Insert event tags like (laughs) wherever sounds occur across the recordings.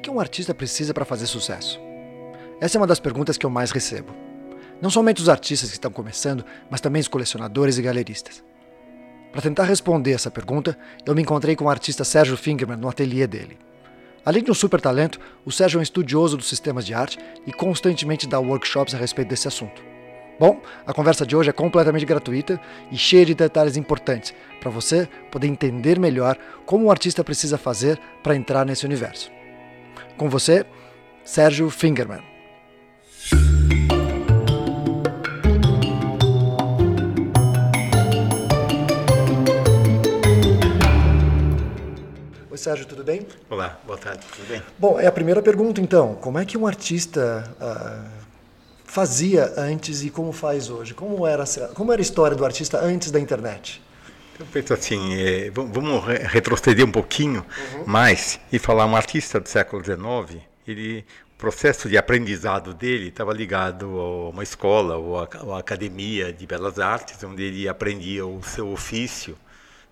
que, que um artista precisa para fazer sucesso? Essa é uma das perguntas que eu mais recebo. Não somente os artistas que estão começando, mas também os colecionadores e galeristas. Para tentar responder essa pergunta, eu me encontrei com o artista Sérgio Fingerman no ateliê dele. Além de um super talento, o Sérgio é um estudioso dos sistemas de arte e constantemente dá workshops a respeito desse assunto. Bom, a conversa de hoje é completamente gratuita e cheia de detalhes importantes para você poder entender melhor como o artista precisa fazer para entrar nesse universo. Com você, Sérgio Fingerman. Oi, Sérgio, tudo bem? Olá, boa tarde, tudo bem? Bom, é a primeira pergunta então. Como é que um artista uh, fazia antes e como faz hoje? Como era, como era a história do artista antes da internet? Penso assim, é, vamos retroceder um pouquinho uhum. mais e falar um artista do século XIX, ele o processo de aprendizado dele estava ligado a uma escola ou a, a academia de belas artes, onde ele aprendia o seu ofício.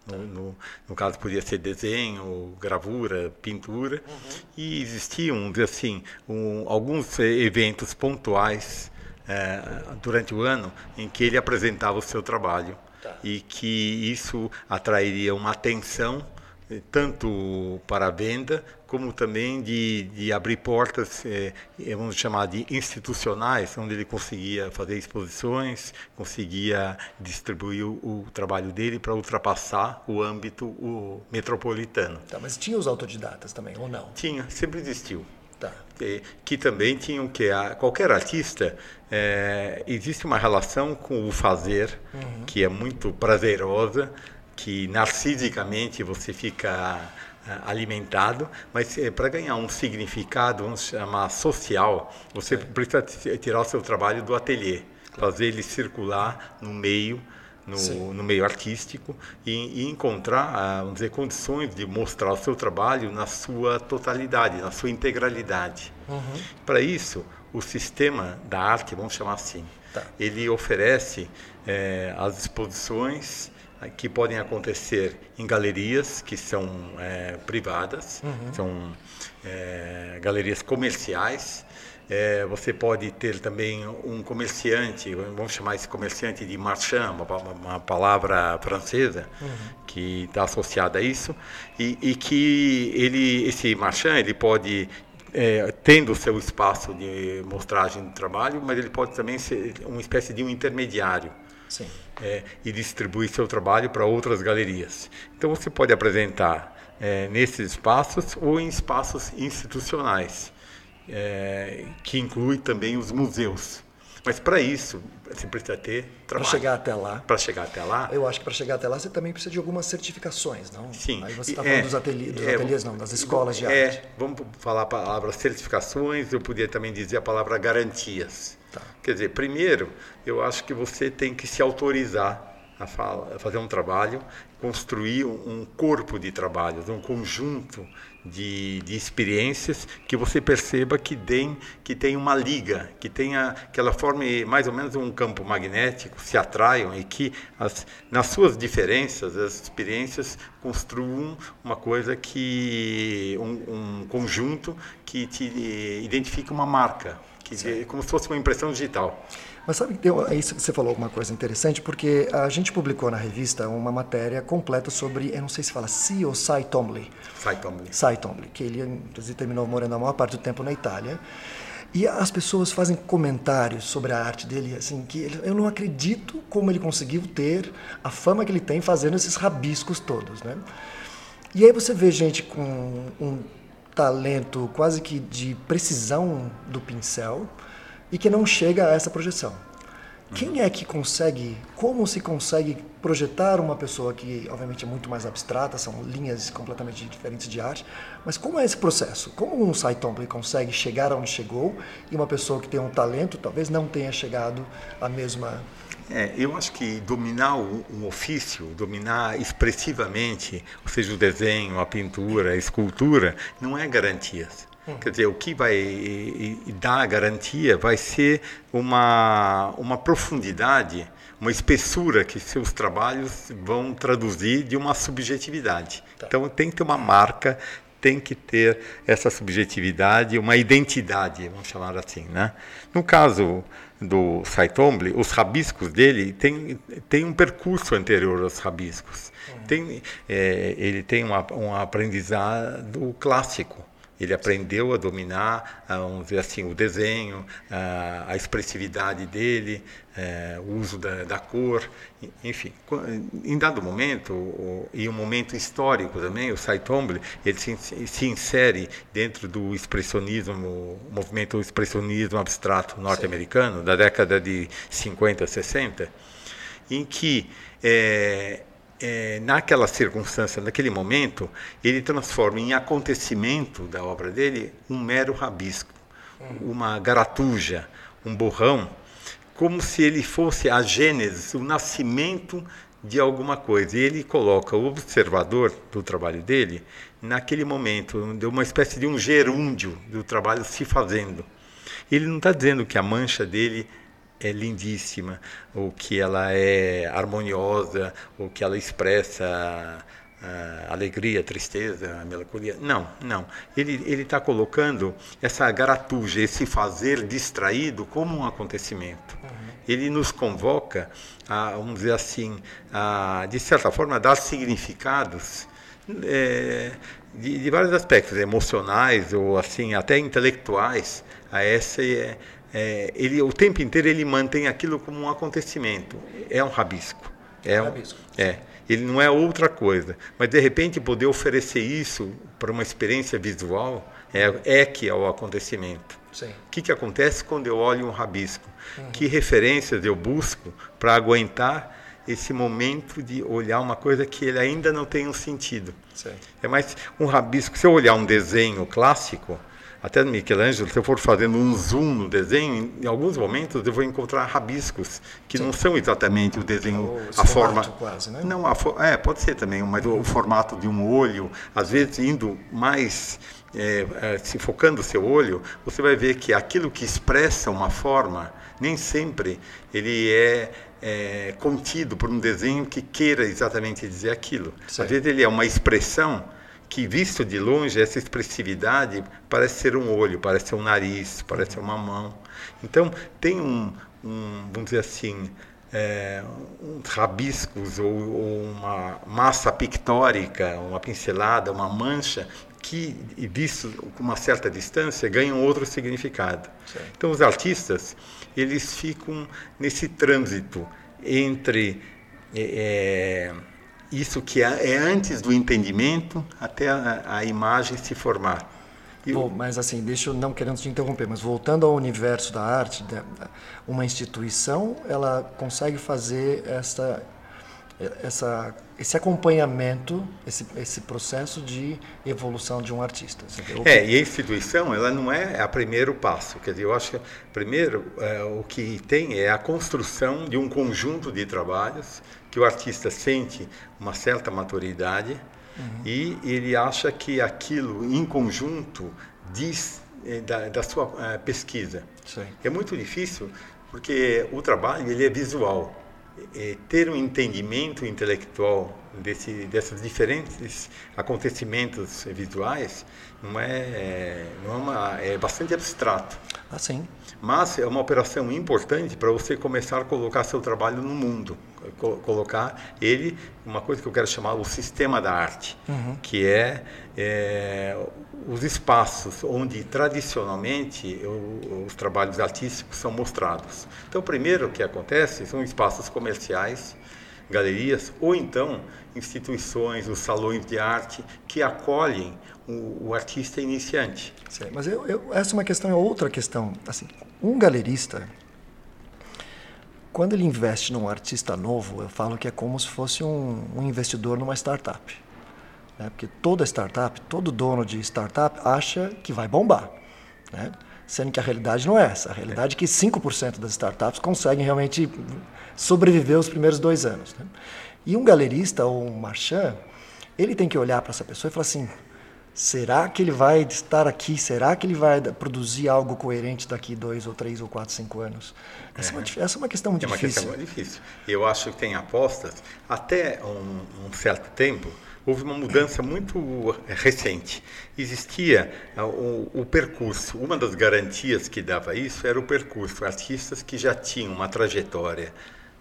No, no, no, caso podia ser desenho, gravura, pintura, uhum. e existiam assim um, alguns eventos pontuais é, durante o ano em que ele apresentava o seu trabalho Tá. E que isso atrairia uma atenção eh, tanto para a venda como também de, de abrir portas, é, vamos chamar de institucionais, onde ele conseguia fazer exposições, conseguia distribuir o, o trabalho dele para ultrapassar o âmbito o metropolitano. Tá, mas tinha os autodidatas também, ou não? Tinha, sempre existiu. Tá. Que, que também tinham que a, qualquer artista é, existe uma relação com o fazer uhum. que é muito prazerosa, que narcisicamente você fica é, alimentado, mas é, para ganhar um significado, vamos chamar social, você precisa tirar o seu trabalho do ateliê, fazer ele circular no meio no, no meio artístico e, e encontrar, ah, vamos dizer, condições de mostrar o seu trabalho na sua totalidade, na sua integralidade. Uhum. Para isso, o sistema da arte, vamos chamar assim, tá. ele oferece é, as exposições eh, que podem acontecer em galerias que são é, privadas, uhum. são é, galerias comerciais, é, você pode ter também um comerciante, vamos chamar esse comerciante de marchand, uma, uma palavra francesa uhum. que está associada a isso, e, e, que ele, esse marchand, ele pode é, tendo o seu espaço de mostragem do trabalho, mas ele pode também ser uma espécie de um intermediário. É, e distribuir seu trabalho para outras galerias. Então você pode apresentar é, nesses espaços ou em espaços institucionais é, que inclui também os museus. Mas para isso, você precisa ter trabalho. Para chegar até lá. Para chegar até lá. Eu acho que para chegar até lá você também precisa de algumas certificações, não? Sim. Aí você está falando é, dos, ateliê, dos é, ateliês, não, das escolas de é, arte. Vamos falar a palavra certificações, eu podia também dizer a palavra garantias. Tá. Quer dizer, primeiro, eu acho que você tem que se autorizar a fazer um trabalho, construir um, corpo de trabalhos, um conjunto de, de experiências que você perceba que tem, que tem uma liga, que tenha que ela forme mais ou menos um campo magnético, se atraiam e que as, nas suas diferenças as experiências construam uma coisa que um, um conjunto que te identifica uma marca, que como se fosse uma impressão digital. Mas sabe que é que você falou uma coisa interessante, porque a gente publicou na revista uma matéria completa sobre, eu não sei se fala Si ou Cy Tomley. Cy Tomley. Cy Tomley, que ele inclusive terminou morando a maior parte do tempo na Itália. E as pessoas fazem comentários sobre a arte dele, assim, que ele, eu não acredito como ele conseguiu ter a fama que ele tem fazendo esses rabiscos todos, né? E aí você vê gente com um talento quase que de precisão do pincel, e que não chega a essa projeção. Quem é que consegue, como se consegue projetar uma pessoa que, obviamente, é muito mais abstrata, são linhas completamente diferentes de arte, mas como é esse processo? Como um Twombly consegue chegar onde chegou e uma pessoa que tem um talento talvez não tenha chegado à mesma... É, eu acho que dominar um ofício, dominar expressivamente, ou seja, o desenho, a pintura, a escultura, não é Quer dizer, o que vai dar a garantia vai ser uma, uma profundidade, uma espessura que seus trabalhos vão traduzir de uma subjetividade. Tá. Então tem que ter uma marca, tem que ter essa subjetividade, uma identidade, vamos chamar assim, né? No caso do Saitomble, os rabiscos dele têm tem um percurso anterior aos rabiscos. Tem, é, ele tem um aprendizado clássico. Ele aprendeu a dominar, vamos dizer assim, o desenho, a, expressividade dele, é, o uso da, da, cor, enfim. Em dado momento, e um momento histórico também, o Saitomble, ele se, se insere dentro do expressionismo, movimento expressionismo abstrato norte-americano, da década de 50, 60, em que é, é, naquela circunstância, naquele momento, ele transforma em acontecimento da obra dele um mero rabisco, uma garatuja, um borrão, como se ele fosse a gênese, o nascimento de alguma coisa. E ele coloca o observador do trabalho dele naquele momento, de uma espécie de um gerúndio do trabalho se fazendo. Ele não está dizendo que a mancha dele é lindíssima, ou que ela é harmoniosa, ou que ela expressa alegria, tristeza, melancolia. Não, não. Ele ele está colocando essa garatuja, esse fazer distraído como um acontecimento. Uhum. Ele nos convoca a, vamos dizer assim, a, de certa forma, a dar significados é, de, de, vários aspectos, emocionais ou assim até intelectuais a essa é, ele o tempo inteiro ele mantém aquilo como um acontecimento. É um rabisco. É, um, rabisco. é. Ele não é outra coisa. Mas de repente poder oferecer isso para uma experiência visual é, é que é o acontecimento. Sim. O que, que acontece quando eu olho um rabisco? Uhum. Que referências eu busco para aguentar esse momento de olhar uma coisa que ele ainda não tem um sentido. Sim. É mais um rabisco. Se eu olhar um desenho clássico, até Michelangelo, se eu for fazendo um zoom no desenho, em alguns momentos eu vou encontrar rabiscos que Sim. não são exatamente o desenho, a forma. Quase, né? Não, a é, pode ser também, mas o, o formato de um olho, às vezes indo mais é, é, se focando o seu olho, você vai ver que aquilo que expressa uma forma, nem sempre ele é, é contido por um desenho que queira exatamente dizer aquilo. Às vezes ele é uma expressão que visto de longe essa expressividade parece ser um olho, parece ser um nariz, parece ser uma mão. Então tem um, um vamos dizer assim, é, uns rabiscos ou, ou, uma massa pictórica, uma pincelada, uma mancha que, visto com uma certa distância, ganham outro significado. Sim. Então os artistas eles ficam nesse trânsito entre é, isso que é, é antes do entendimento até a, a imagem se formar. Bom, mas assim, deixa eu não querendo te interromper, mas voltando ao universo da arte, uma instituição ela consegue fazer essa, essa, esse acompanhamento, esse, esse processo de evolução de um artista. É, e a instituição ela não é a primeiro passo, quer dizer, eu acho que primeiro é, o que tem é a construção de um conjunto de trabalhos que o artista sente uma certa maturidade uhum. e ele acha que aquilo em conjunto diz é, da, da, sua é, pesquisa. Sim. É muito difícil porque o trabalho ele é visual. É, ter um entendimento intelectual desse, desses diferentes acontecimentos visuais não é, não é, uma, é bastante abstrato. Ah, sim. Mas é uma operação importante para você começar a colocar seu trabalho no mundo, colocar ele, uma coisa que eu quero chamar o sistema da arte, uhum. que é, é, os espaços onde tradicionalmente os trabalhos artísticos são mostrados. Então, primeiro o que acontece são espaços comerciais, galerias ou então instituições, os salões de arte que acolhem o, o artista iniciante. Sim, mas eu, eu, essa é uma questão, é outra questão. Assim, um galerista, quando ele investe num artista novo, eu falo que é como se fosse um, um investidor numa startup. Né? Porque toda startup, todo dono de startup acha que vai bombar. Né? Sendo que a realidade não é essa. A realidade é que 5% das startups conseguem realmente sobreviver os primeiros dois anos. Né? E um galerista ou um marchand, ele tem que olhar para essa pessoa e falar assim: será que ele vai estar aqui? Será que ele vai produzir algo coerente daqui dois ou três ou quatro, cinco anos? Essa é, uma, essa é uma questão muito é uma difícil. Questão muito difícil. Eu acho que tem apostas. Até um, um certo tempo, houve uma mudança muito recente. Existia uh, o, o, percurso, uma das garantias que dava isso era o percurso. Artistas que já tinham uma trajetória,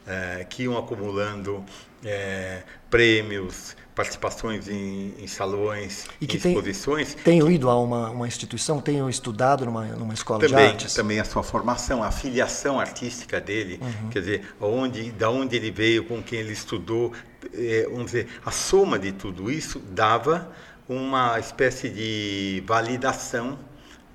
uh, que iam acumulando uh, prêmios, participações em, em salões, e que em exposições. Tem, tenho ido a uma, uma instituição, tenho estudado numa, numa escola também, de artes. Também a sua formação, a filiação artística dele, uhum. quer dizer, onde, da onde ele veio, com quem ele estudou, é, vamos dizer, a soma de tudo isso dava uma espécie de validação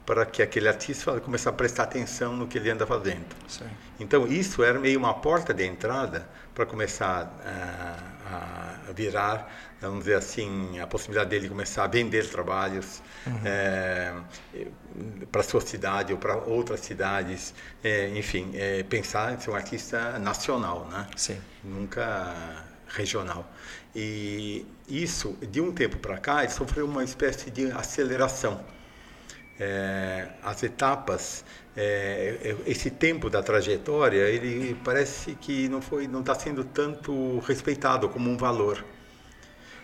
para que aquele artista começasse a prestar atenção no que ele anda fazendo. Sim. Então isso era meio uma porta de entrada para começar a, a, virar, vamos dizer assim, a possibilidade dele começar a vender trabalhos uhum. é, para sua cidade ou para outras cidades, é, enfim, é, pensar em ser um artista nacional, né? Sim. Nunca regional. E isso, de um tempo para cá, sofreu uma espécie de aceleração é, as etapas, é, esse tempo da trajetória, ele parece que não foi, não está sendo tanto respeitado como um valor.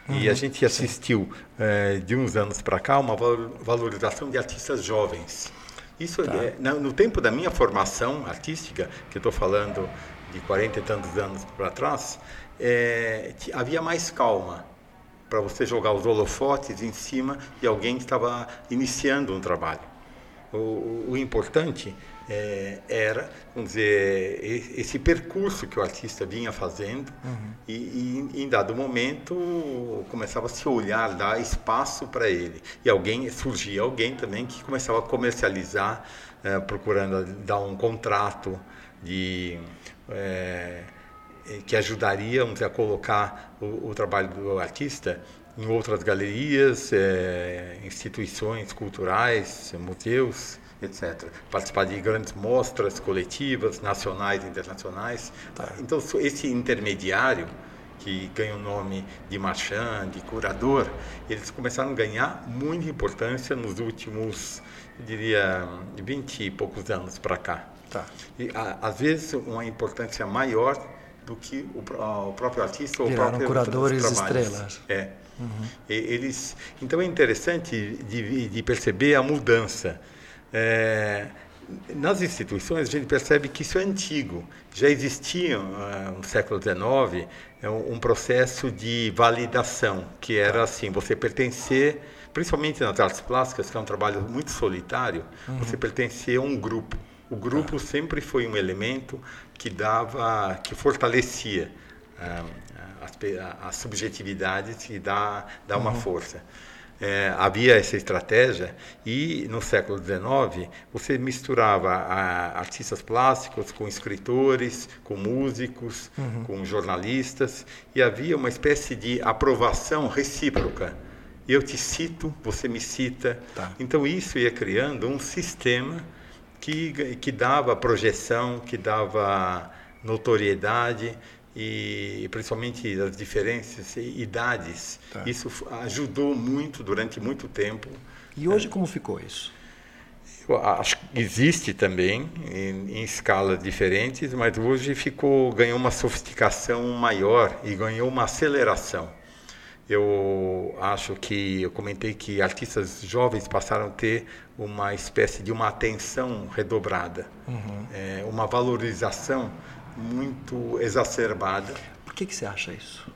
Uhum, e a uhum. gente assistiu é, de uns anos para cá uma valorização de artistas jovens. Isso tá. é, no tempo da minha formação artística, que estou falando de 40 e tantos anos para trás, é, havia mais calma para você jogar os holofotes em cima de alguém que estava iniciando um trabalho. O, o importante é, era, vamos dizer, esse percurso que o artista vinha fazendo uhum. e, e, em dado momento começava a se olhar, dar espaço para ele. E alguém surgia alguém também que começava a comercializar, é, procurando dar um contrato de é, que ajudaria dizer, a colocar o, o, trabalho do artista em outras galerias, é, instituições culturais, museus, etc. Participar de grandes mostras coletivas, nacionais e internacionais. Tá. Então, esse intermediário, que ganha o nome de marchand, de curador, eles começaram a ganhar muita importância nos últimos, eu diria, 20 e poucos anos para cá. Tá. E, a, às vezes, uma importância maior do que o, o próprio artista ou Viraram o próprio curadores estrelas. É. Uhum. eles, então é interessante de, de perceber a mudança. É, nas instituições a gente percebe que isso é antigo. Já existia uh, no século XIX é um processo de validação que era assim, você pertencer, principalmente nas artes plásticas, que é um trabalho muito solitário, uhum. você pertencer a um grupo. O grupo ah. sempre foi um elemento que dava, que fortalecia ah, as, as subjetividades e dá, dá uma uhum. força. É, havia essa estratégia e no século XIX você misturava a, artistas plásticos com escritores, com músicos, uhum. com jornalistas e havia uma espécie de aprovação recíproca. Eu te cito, você me cita. Tá. Então isso ia criando um sistema que, que dava projeção, que dava notoriedade e principalmente as diferenças e idades. Tá. Isso ajudou muito durante muito tempo. E hoje como ficou isso? Eu acho que existe também em, em escalas diferentes, mas hoje ficou ganhou uma sofisticação maior e ganhou uma aceleração. Eu acho que eu comentei que artistas jovens passaram a ter uma espécie de uma atenção redobrada, uhum. é, uma valorização muito exacerbada. Por que, que você acha isso?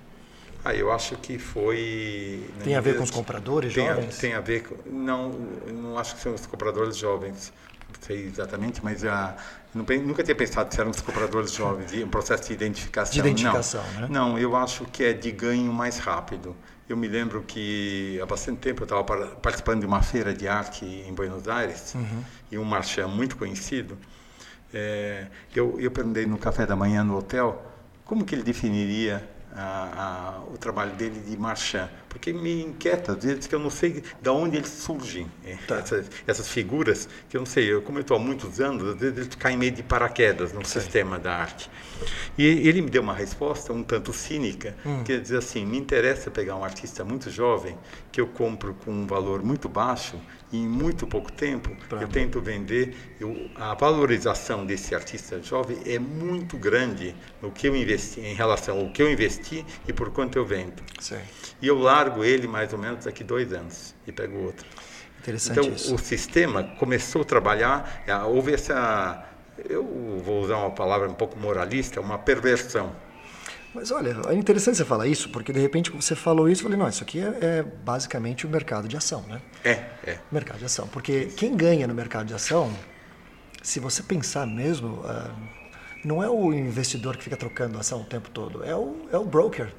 Ah, eu acho que foi. Tem a ver com os compradores tem jovens? A, tem a ver com. Não, não acho que são os compradores jovens sei exatamente, mas já nunca tinha pensado se eram os compradores jovens um processo de identificação. De identificação, não. né? Não, eu acho que é de ganho mais rápido. Eu me lembro que há bastante tempo eu estava participando de uma feira de arte em Buenos Aires uhum. e um marchand muito conhecido. É, eu, eu perguntei no café da manhã no hotel como que ele definiria a, a, o trabalho dele de marchand, porque me inquieta às vezes que eu não sei de onde eles surgem, é, tá. essas, essas, figuras que eu não sei, eu, como eu estou há muitos anos, às vezes eles caem meio de paraquedas no Sim. sistema da arte. E ele me deu uma resposta um tanto cínica, hum. que é dizer assim, me interessa pegar um artista muito jovem, que eu compro com um valor muito baixo, e em muito pouco tempo eu tento vender, eu, a valorização desse artista jovem é muito grande no que eu investi, em relação ao que eu investi e por quanto eu vendo. Sim. E eu lá largo ele mais ou menos daqui dois anos e pego outro. Interessante então, isso. o sistema começou a trabalhar, é, houve essa, eu vou usar uma palavra um pouco moralista, uma perversão. Mas olha, é interessante você falar isso, porque de repente você falou isso, eu falei, não, isso aqui é, é basicamente o mercado de ação, né? É, é. Mercado de ação. Porque quem ganha no mercado de ação, se você pensar mesmo, uh, não é o investidor que fica trocando ação o tempo todo, é o, é o broker.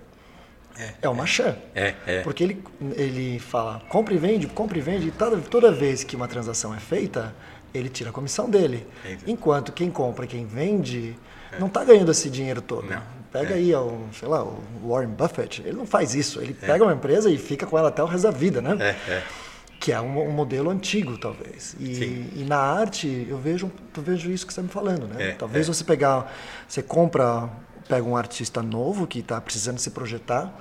É, é o Machan. É, é. Porque ele, ele fala, compra e vende, compra e vende, e toda, toda vez que uma transação é feita, ele tira a comissão dele. É Enquanto quem compra e quem vende é. não está ganhando esse dinheiro todo. Não. Pega é. aí, o, sei lá, o Warren Buffett, ele não faz isso. Ele é. pega uma empresa e fica com ela até o resto da vida, né? É, é. Que é um, um, modelo antigo, talvez. E, e, na arte, eu vejo, eu vejo isso que você está me falando, né? É, talvez você pegar, você compra, pega um artista novo que está precisando se projetar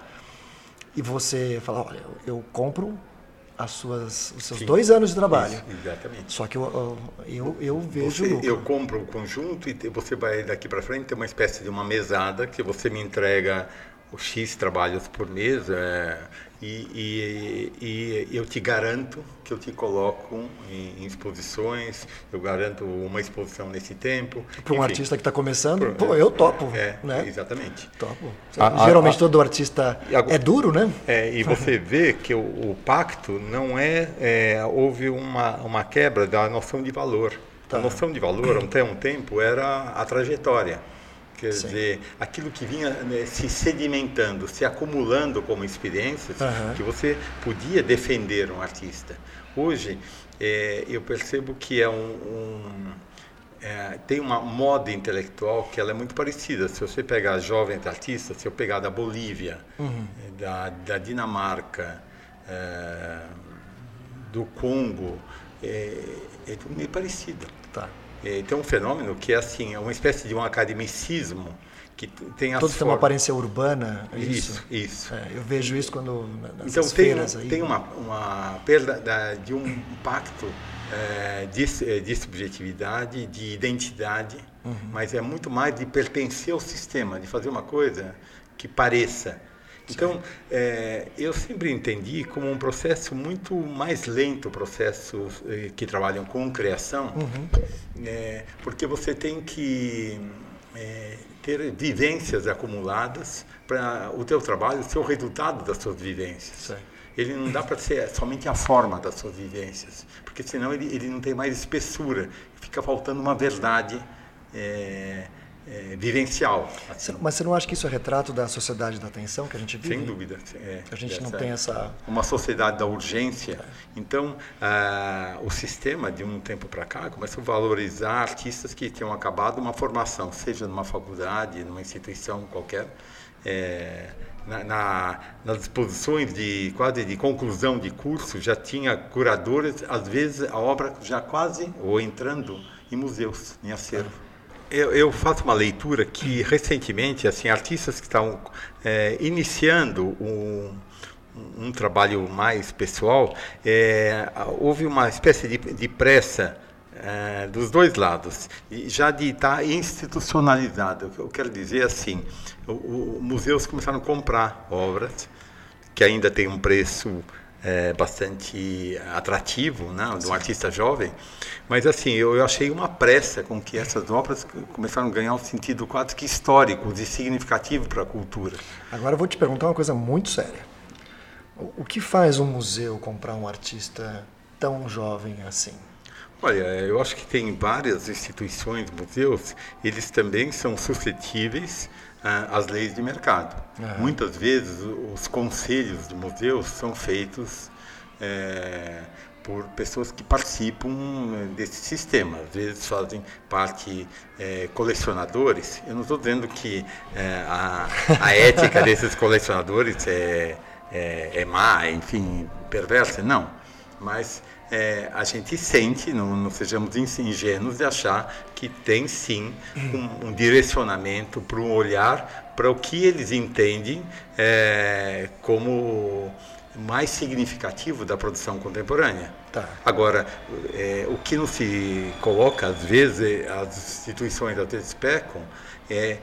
e você fala, olha, eu compro as suas, os seus Sim. dois anos de trabalho. Isso, exatamente. Só que eu, eu, eu vejo. Você, eu compro o conjunto e você vai daqui para frente ter uma espécie de uma mesada que você me entrega os X trabalhos por mês. É, e, e, e, eu te garanto que eu te coloco em, em, exposições, eu garanto uma exposição nesse tempo. Para um artista que está começando, por, pô, eu topo. É, né? exatamente. Topo. A, Geralmente a, todo artista é duro, né? É, e você vê que o, o pacto não é, é, Houve uma, uma quebra da noção de valor. Tá. A noção de valor, até um tempo, era a trajetória. Quer Sim. dizer, aquilo que vinha né, se sedimentando, se acumulando como experiências, uhum. que você podia defender um artista. Hoje, é, eu percebo que é um, um é, tem uma moda intelectual que ela é muito parecida. Se você pegar jovens artistas, se eu pegar da Bolívia, uhum. da, da, Dinamarca, é, do Congo, é, é tudo meio parecido. Tá. É, tem um fenômeno que é assim, é uma espécie de um academicismo que tem as Todos têm uma aparência urbana, é isso? Isso, isso. É, eu vejo isso quando nas então tem, aí. tem uma, uma perda da, de um impacto é, de, é, de subjetividade, de identidade, uhum. mas é muito mais de pertencer ao sistema, de fazer uma coisa que pareça então, é, eu sempre entendi como um processo muito mais lento, processos eh, que trabalham com criação, uhum. é, porque você tem que é, ter vivências acumuladas para o teu trabalho ser o resultado das suas vivências. Ele não dá para ser somente a forma das suas vivências, porque senão ele, ele não tem mais espessura, fica faltando uma verdade. É, é, vivencial. Assim. Mas você não acha que isso é retrato da sociedade da atenção que a gente vive? Sem dúvida. É, a gente não tem essa... Uma sociedade da urgência. É. Então, ah, o sistema, de um tempo para cá, começou a valorizar artistas que tinham acabado uma formação, seja numa faculdade, numa instituição qualquer, é, na, na, nas exposições de quase de conclusão de curso já tinha curadores às vezes a obra já quase ou entrando em museus em acervo eu, eu, faço uma leitura que recentemente, assim, artistas que estão é, iniciando um, um, trabalho mais pessoal, é, houve uma espécie de, de pressa é, dos dois lados, já de estar tá institucionalizado. Eu quero dizer assim, os museus começaram a comprar obras que ainda têm um preço é, bastante atrativo, né, de um artista jovem. Mas assim, eu, eu, achei uma pressa com que essas obras começaram a ganhar um sentido quase que histórico e significativo para a cultura. Agora eu vou te perguntar uma coisa muito séria. O que faz um museu comprar um artista tão jovem assim? Olha, eu acho que tem várias instituições, museus, eles também são suscetíveis as leis de mercado. Uhum. Muitas vezes os conselhos de museus são feitos é, por pessoas que participam desse sistema. Às vezes fazem parte é, colecionadores. Eu não estou dizendo que é, a, a, (laughs) ética desses colecionadores é, é, é má, enfim, perversa. Não. Mas é, a gente sente, não, não, sejamos ingênuos de achar que tem sim um, um direcionamento para um olhar para o que eles entendem é, como mais significativo da produção contemporânea. Tá. Agora, é, o que não se coloca, às vezes, as instituições às vezes pecam, é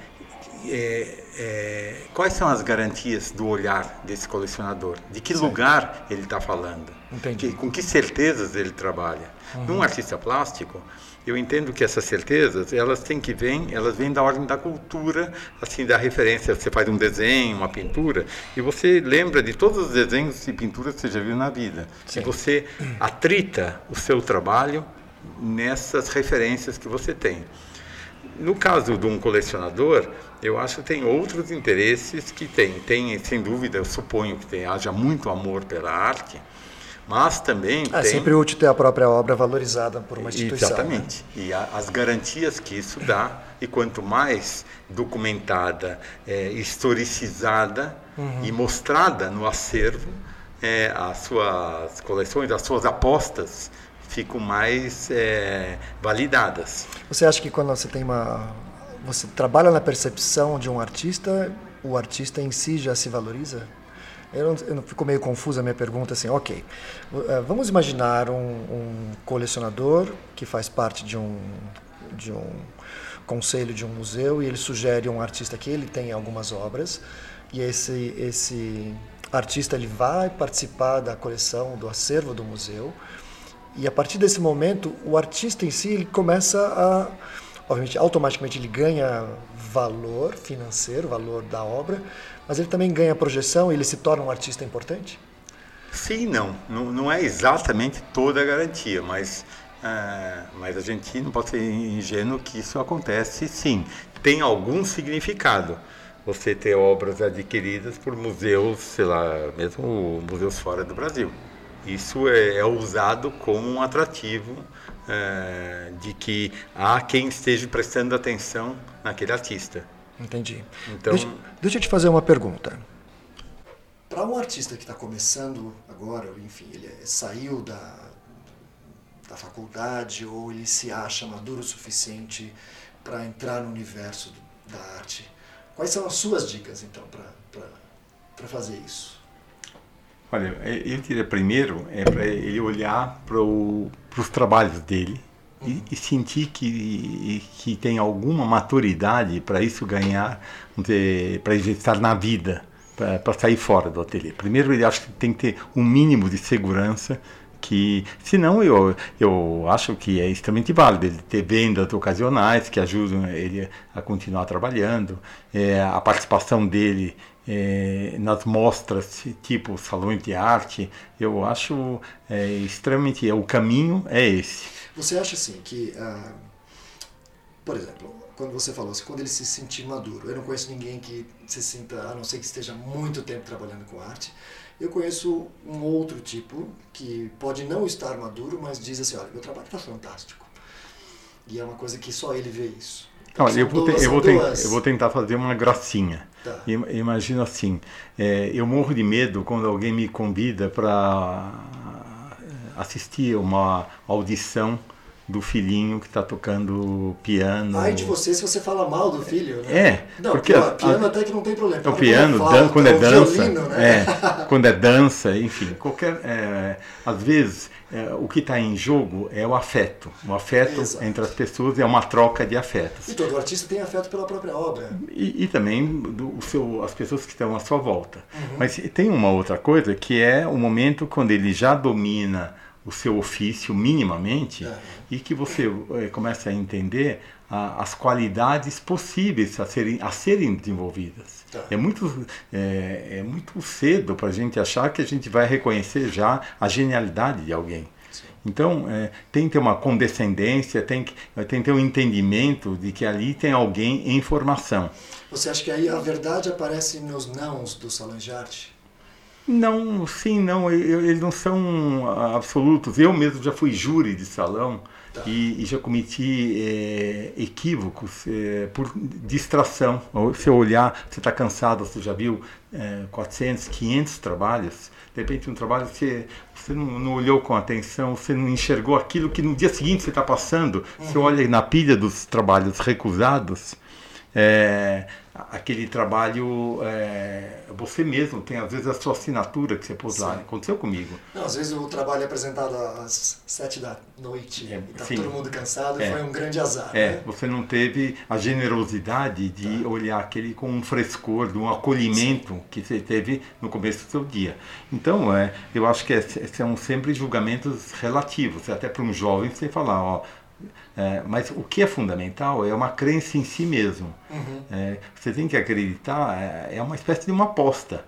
é, é, quais são as garantias do olhar desse colecionador? De que lugar ele está falando? Que, com que certezas ele trabalha? Uhum. Num artista plástico, eu entendo que essas certezas, elas têm que vir, elas vêm da ordem da cultura, assim, da referência. Você faz um desenho, uma pintura, e você lembra de todos os desenhos e pinturas que você já viu na vida. Sim. E você atrita o seu trabalho nessas referências que você tem. No caso de um colecionador, eu acho que tem outros interesses que tem. Tem, sem dúvida, eu suponho que tem, haja muito amor pela arte, mas também é tem... sempre útil ter a própria obra valorizada por uma instituição. Né? Exatamente. Né? E a, as garantias que isso dá, e quanto mais documentada, é, historicizada uhum. e mostrada no acervo, é, as suas coleções, as suas apostas ficam mais é, validadas. Você acha que quando você tem uma você trabalha na percepção de um artista, o artista em si já se valoriza? Eu não, eu não ficou meio confusa a minha pergunta assim, ok, é, vamos imaginar um, um, colecionador que faz parte de um, de um conselho de um museu e ele sugere um artista que ele tem algumas obras e esse, esse artista ele vai participar da coleção, do acervo do museu e a partir desse momento, o artista em si ele começa a, obviamente, automaticamente ele ganha valor financeiro, valor da obra, mas ele também ganha projeção e ele se torna um artista importante? Sim, não. Não, não é exatamente toda a garantia, mas, é, mas a gente não pode ser ingênuo que isso acontece sim. Tem algum significado você ter obras adquiridas por museus, sei lá, mesmo museus fora do Brasil isso é, é usado como um atrativo é, de que há quem esteja prestando atenção naquele artista. Entendi. Então, deixa, deixa eu te fazer uma pergunta. Para um artista que está começando agora, enfim, ele saiu da, da faculdade ou ele se acha maduro o suficiente para entrar no universo da arte, quais são as suas dicas, então, para fazer isso? Olha, é, eu diria primeiro é para ele olhar para os trabalhos dele e, e, sentir que, que tem alguma maturidade para isso ganhar, para estar na vida, para sair fora do ateliê. Primeiro, ele acha que tem que ter um mínimo de segurança que senão eu, eu acho que é extremamente válido ele ter vendas ocasionais que ajudam ele a continuar trabalhando, é, a participação dele é, nas mostras tipo salões de arte, eu acho é, extremamente. É, o caminho é esse. Você acha assim que, ah, por exemplo, quando você falou assim, quando ele se sentir maduro, eu não conheço ninguém que se sinta, a não ser que esteja muito tempo trabalhando com arte. Eu conheço um outro tipo que pode não estar maduro, mas diz assim, olha, meu trabalho está fantástico. E é uma coisa que só ele vê isso. Olha, eu, vou, duas, eu, vou eu vou tentar fazer uma gracinha. Tá. Imagina assim, é, eu morro de medo quando alguém me convida para assistir uma audição do filhinho que está tocando piano. Ai de você se você fala mal do filho, né? É. Não, porque a, piano até que não tem problema. O piano, quando é, quando é dança, violino, né? é, (laughs) quando é dança, enfim, qualquer, é, às vezes é, o que está em jogo é o afeto. O afeto Exato. entre as pessoas é uma troca de afetos. E todo artista tem afeto pela própria obra. E, e também do, seu, as pessoas que estão à sua volta. Uhum. Mas tem uma outra coisa que é o momento quando ele já domina o seu ofício minimamente é. e que você é, começa a entender a, as qualidades possíveis a serem, a serem desenvolvidas. Tá. É, muito, é, é muito cedo para a gente achar que a gente vai reconhecer já a genialidade de alguém. Sim. Então, é, tem que ter uma condescendência, tem que, tem que ter um entendimento de que ali tem alguém em formação. Você acha que aí a verdade aparece nos nãos do salão de arte? Não, sim, não, eles não são absolutos. Eu mesmo já fui júri de salão. E, e, já cometi é, equívocos é, por distração. Se eu olhar, você está cansado, você já viu é, 400, 500 trabalhos, de repente um trabalho que você não, não, olhou com atenção, você não enxergou aquilo que no dia seguinte você está passando, uhum. você olha na pilha dos trabalhos recusados é, aquele trabalho, é, você mesmo tem às vezes a sua assinatura que você pôs sim. lá. Aconteceu comigo. Não, às vezes o trabalho é apresentado às sete da noite é, e está todo mundo cansado é, foi um grande azar. É, né? você não teve a generosidade de tá. olhar aquele com um frescor, de um acolhimento sim. que você teve no começo do seu dia. Então, é, eu acho que é, são sempre julgamentos relativos. Até para um jovem você falar, ó, é, mas o que é fundamental é uma crença em si mesmo. Uhum. É, você tem que acreditar, é, é uma espécie de uma aposta.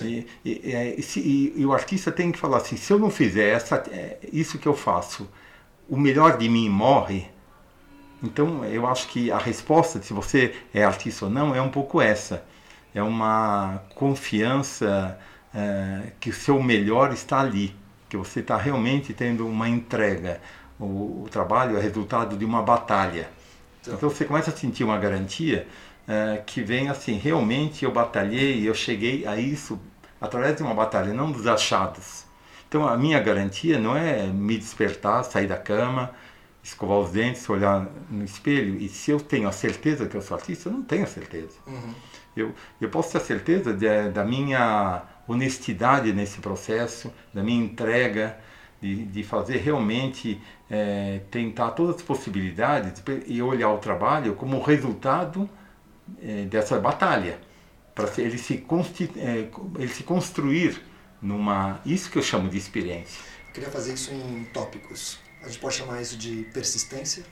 E, e, é, e, e, o artista tem que falar assim: se eu não fizer essa, é, isso que eu faço, o melhor de mim morre. Então eu acho que a resposta, se você é artista ou não, é um pouco essa: é uma confiança é, que o seu melhor está ali, que você está realmente tendo uma entrega o, o trabalho é resultado de uma batalha. Então, então você começa a sentir uma garantia é, que vem assim, realmente eu batalhei, eu cheguei a isso através de uma batalha, não dos achados. Então a minha garantia não é me despertar, sair da cama, escovar os dentes, olhar no espelho. E se eu tenho a certeza que eu sou artista, eu não tenho a certeza. Uhum. Eu, eu posso ter a certeza de, da minha honestidade nesse processo, da minha entrega, de, de fazer realmente é, tentar todas as possibilidades e olhar o trabalho como resultado é, dessa batalha para ele se é, ele se construir numa isso que eu chamo de experiência. Eu queria fazer isso em tópicos. A gente pode chamar isso de persistência?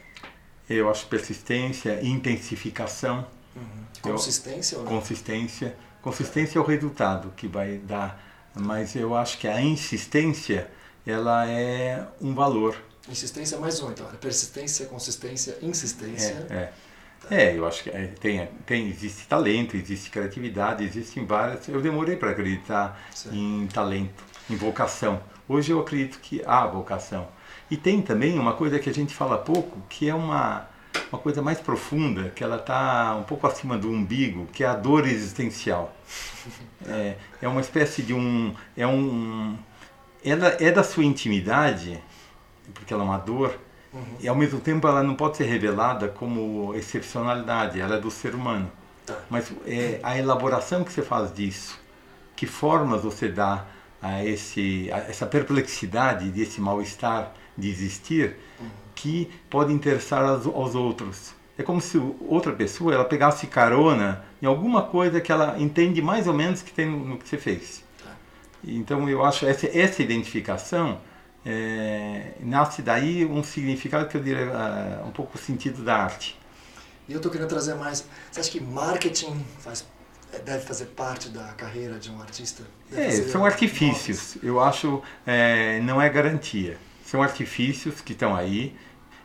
Eu acho persistência, intensificação. Uhum. Consistência eu? Consistência. Consistência é o resultado que vai dar, mas eu acho que a insistência ela é um valor. Insistência mais um, então. Persistência, consistência, insistência. É, é. Tá. é eu acho que é, tem, tem, existe talento, existe criatividade, existem várias. Eu demorei para acreditar Sim. em talento, em vocação. Hoje eu acredito que há vocação. E tem também uma coisa que a gente fala pouco, que é uma, uma coisa mais profunda, que ela está um pouco acima do umbigo, que é a dor existencial. (laughs) É, é uma espécie de um. É um ela é da sua intimidade, porque ela é uma dor, uhum. e ao mesmo tempo ela não pode ser revelada como excepcionalidade, ela é do ser humano. Tá. Mas é a elaboração que você faz disso, que formas você dá a, esse, a essa perplexidade, desse mal-estar de existir, uhum. que pode interessar aos, aos outros. É como se outra pessoa ela pegasse carona em alguma coisa que ela entende mais ou menos que tem no, no que você fez. Então eu acho essa, essa identificação é, nasce daí um significado que eu diria uh, um pouco o sentido da arte. E eu estou querendo trazer mais. Você acha que marketing faz, deve fazer parte da carreira de um artista? é, são artifícios. Eu acho é, não é garantia. São artifícios que estão aí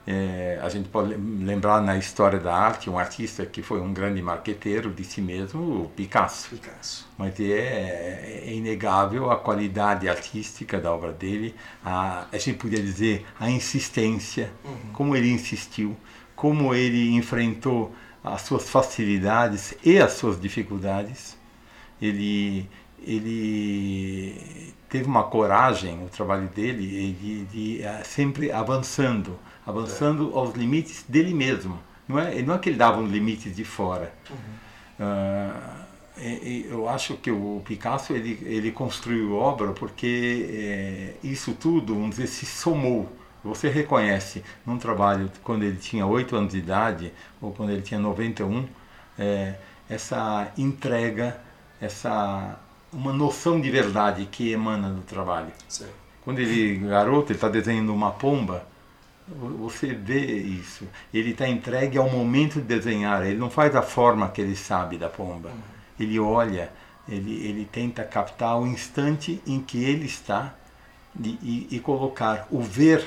é, a gente pode lembrar na história da arte um artista que foi um grande marqueteiro de si mesmo, o Picasso. Picasso. Mas é, é inegável a qualidade artística da obra dele, a, a gente podia dizer a insistência, uhum. como ele insistiu, como ele enfrentou as suas facilidades e as suas dificuldades. Ele, ele teve uma coragem, o trabalho dele, de, de, de sempre avançando avançando aos limites dele mesmo. Não é, não é que ele dava um limite de fora. Uhum. Uh, e, eu acho que o Picasso ele, ele construiu obra porque é, isso tudo, vamos dizer, se somou. Você reconhece num trabalho quando ele tinha 8 anos de idade ou quando ele tinha 91, é, essa entrega, essa uma noção de verdade que emana do trabalho. Sim. Quando ele garoto, ele está desenhando uma pomba, você vê isso. Ele está entregue ao momento de desenhar. Ele não faz a forma que ele sabe da pomba. Uhum. Ele olha, ele, ele tenta captar o instante em que ele está e, e, e colocar o ver,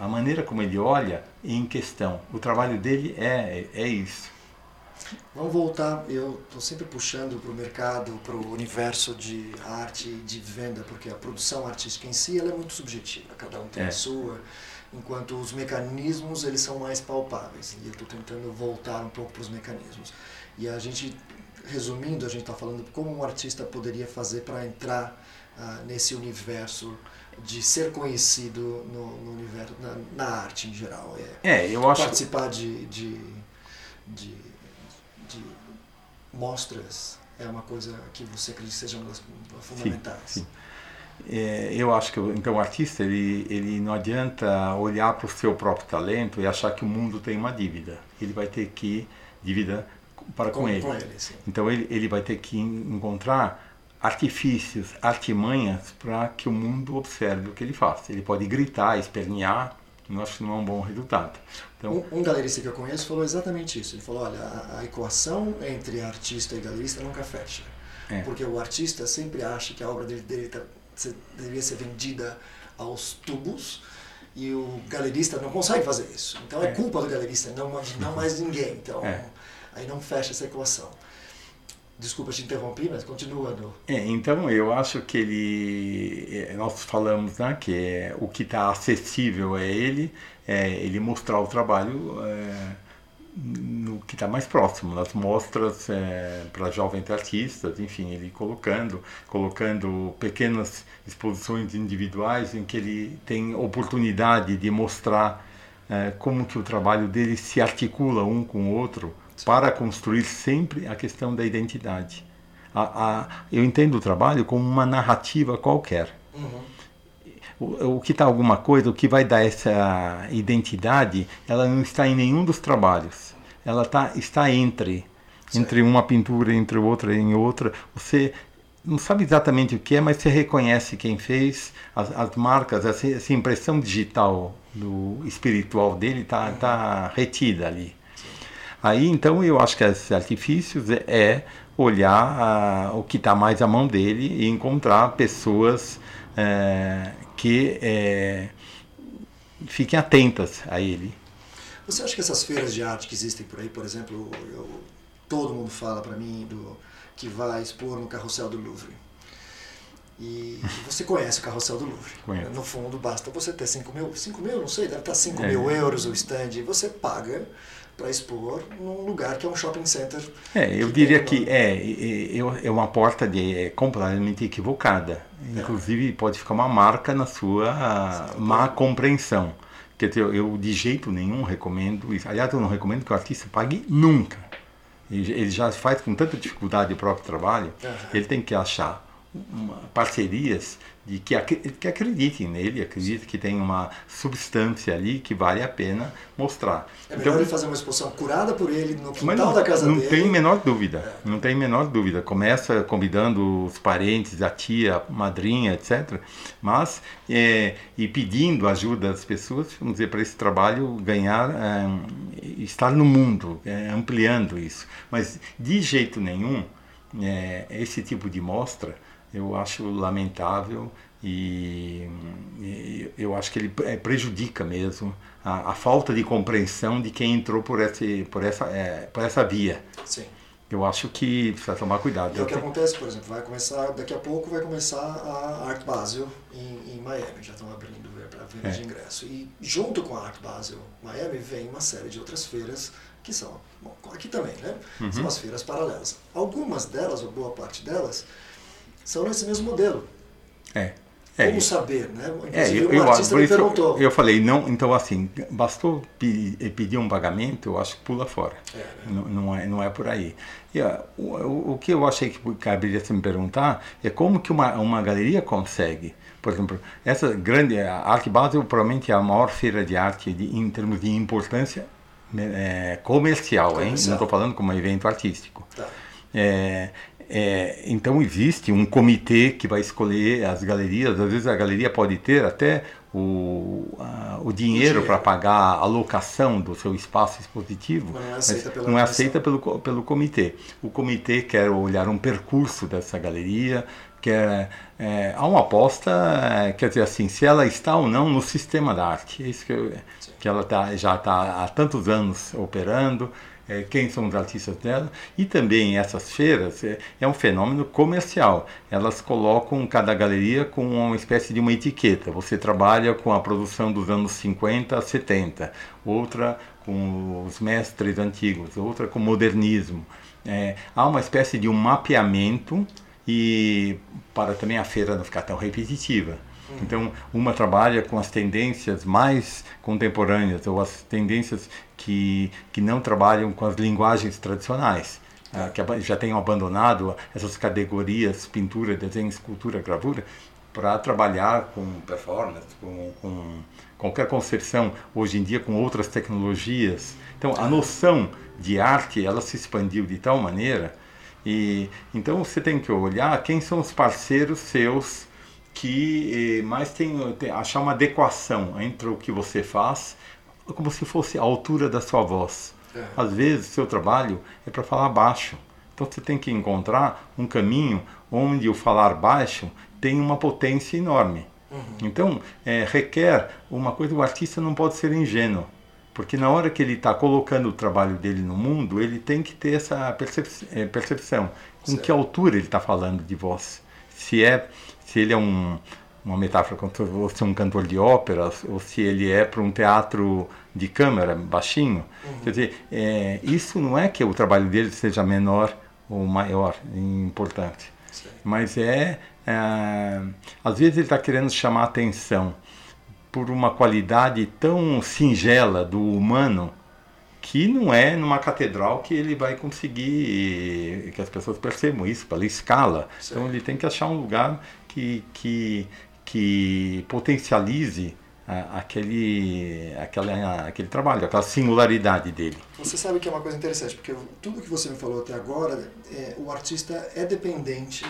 a maneira como ele olha, em questão. O trabalho dele é, é isso. Vamos voltar, eu estou sempre puxando para o mercado, para o universo de arte e de venda, porque a produção artística em si ela é muito subjetiva, cada um tem é. a sua enquanto os mecanismos eles são mais palpáveis. E eu estou tentando voltar um pouco para os mecanismos. E a gente, resumindo, a gente está falando como um artista poderia fazer para entrar uh, nesse universo de ser conhecido no, no universo na, na, arte em geral. É, é eu acho participar de, de, de de mostras é uma coisa que você acredita que seja uma das fundamentais? Sim, sim. É, eu acho que então o artista ele, ele não adianta olhar para o seu próprio talento e achar que o mundo tem uma dívida. Ele vai ter que dívida para com, com ele. Com ele então ele, ele vai ter que encontrar artifícios, artimanhas para que o mundo observe o que ele faz. Ele pode gritar, espernear, eu acho que não é um bom resultado. Então, um, um, galerista que eu conheço falou exatamente isso. Ele falou, olha, a, a equação entre artista e galerista nunca fecha. É. Porque o artista sempre acha que a obra dele, dele deveria ser vendida aos tubos e o galerista não consegue fazer isso. Então é, é culpa do galerista, não, não (laughs) mais ninguém. Então é. aí não fecha essa equação. Desculpa te interromper, mas continua. No... É, então eu acho que ele, é, nós falamos né, que é, o que está acessível é ele, é ele mostrar o trabalho é, no que está mais próximo, nas mostras é, para jovens artistas, enfim, ele colocando, colocando pequenas exposições individuais em que ele tem oportunidade de mostrar é, como que o trabalho dele se articula um com o outro para construir sempre a questão da identidade. A, a, eu entendo o trabalho como uma narrativa qualquer. O, o, que está alguma coisa, o que vai dar essa identidade, ela não está em nenhum dos trabalhos. Ela tá, está entre, entre uma pintura, entre outra e outra. Você não sabe exatamente o que é, mas você reconhece quem fez, as, as marcas, essa, essa, impressão digital do espiritual dele está uhum. tá retida ali. Aí então eu acho que esses artifícios é, é olhar o que está mais à mão dele e encontrar pessoas é, que é, fiquem atentas a ele. Você acha que essas feiras de arte que existem por aí, por exemplo, eu, todo mundo fala para mim do que vai expor no Carrossel do Louvre. E você conhece o Carrossel do Louvre. Conheço. No fundo, basta você ter 5 mil, 5 mil, não sei, deve estar 5 é. mil euros o stand, e você paga para expor num lugar que é um shopping center. É, eu que diria que é, é, é uma porta de, é completamente equivocada. É. Inclusive pode ficar uma marca na sua Sim, má compreensão. Dizer, eu, eu de jeito nenhum recomendo isso. Aliás, eu não recomendo que o artista pague nunca. Ele, ele já faz com tanta dificuldade o próprio trabalho, uhum. ele tem que achar uma, parcerias de que, que acreditem nele, acreditem que tem uma substância ali que vale a pena mostrar. É melhor então, ele fazer uma exposição curada por ele no quintal não, da casa não dele. Não tem menor dúvida, é. não tem menor dúvida. Começa convidando os parentes, a tia, a madrinha, etc. Mas, é, e pedindo ajuda das pessoas, vamos dizer, para esse trabalho ganhar, é, estar no mundo, é, ampliando isso. Mas, de jeito nenhum, é, esse tipo de mostra eu acho lamentável e, e eu acho que ele é, prejudica mesmo a, a, falta de compreensão de quem entrou por, esse, por, essa, é, por essa via. Sim. Eu acho que precisa tomar cuidado. É o que acontece, por exemplo, vai começar, daqui a pouco vai começar a Art Basel em, em Miami, já estão abrindo para venda é. de ingresso. E junto com a Art Basel Miami vem uma série de outras feiras que são, bom, aqui também, né? Uhum. São as feiras paralelas. Algumas delas, ou boa parte delas, são nesse mesmo modelo. É. É, Como saber, né? É, eu, eu, por isso perguntou. eu falei, não, então assim, bastou pedir um pagamento, eu acho que pula fora. É, né? não, não, é, não é por aí. E, ó, o, o, que eu achei que caberia se me perguntar é como que uma, uma galeria consegue, por exemplo, essa grande, a Arte Basel provavelmente é a maior feira de arte de, em termos de importância é, comercial, comercial, hein? Não estou falando como evento artístico. Tá. É, é, então existe um comitê que vai escolher as galerias. Às vezes a galeria pode ter até o, a, o dinheiro para pagar a locação do seu espaço expositivo, não é aceita, pela não é aceita pelo, pelo comitê. O comitê quer olhar um percurso dessa galeria, quer é, há uma aposta, é, quer dizer assim, se ela está ou não no sistema da arte. É isso que, eu, que ela tá, já está há tantos anos operando é, quem são os artistas dela, e também essas feiras é, é, um fenômeno comercial. Elas colocam cada galeria com uma espécie de uma etiqueta. Você trabalha com a produção dos anos 50 a 70, outra com os mestres antigos, outra com modernismo. É, há uma espécie de um mapeamento e para também a feira não ficar tão repetitiva. Então, uma trabalha com as tendências mais contemporâneas ou as tendências que, que não trabalham com as linguagens tradicionais. ah, que já tenham abandonado essas categorias pintura, desenho, escultura, gravura, para trabalhar com performance, com, com, qualquer concepção, hoje em dia com outras tecnologias. Então, a noção de arte, ela se expandiu de tal maneira, e então você tem que olhar quem são os parceiros seus que eh, mais tem, tem achar uma adequação entre o que você faz, como se fosse a altura da sua voz. É. Às vezes, seu trabalho é para falar baixo. Então você tem que encontrar um caminho onde o falar baixo tem uma potência enorme. Uhum. Então, é, requer uma coisa, o artista não pode ser ingênuo. Porque na hora que ele está colocando o trabalho dele no mundo, ele tem que ter essa percep é, percepção. Com certo. que altura ele está falando de voz. Se, é, se ele é um, uma metáfora como se um cantor de ópera, ou se ele é para um teatro de câmara, baixinho. Uhum. Quer dizer, é, isso não é que o trabalho dele seja menor ou maior, importante. Sim. Mas é é, às vezes ele está querendo chamar atenção por uma qualidade tão singela do humano que não é numa catedral que ele vai conseguir que as pessoas percebam isso pela escala. Sim. Então ele tem que achar um lugar que, que, que potencialize aquele, aquela, aquele trabalho, aquela singularidade dele. Você sabe que é uma coisa interessante, porque tudo que você me falou até agora, é, o artista é dependente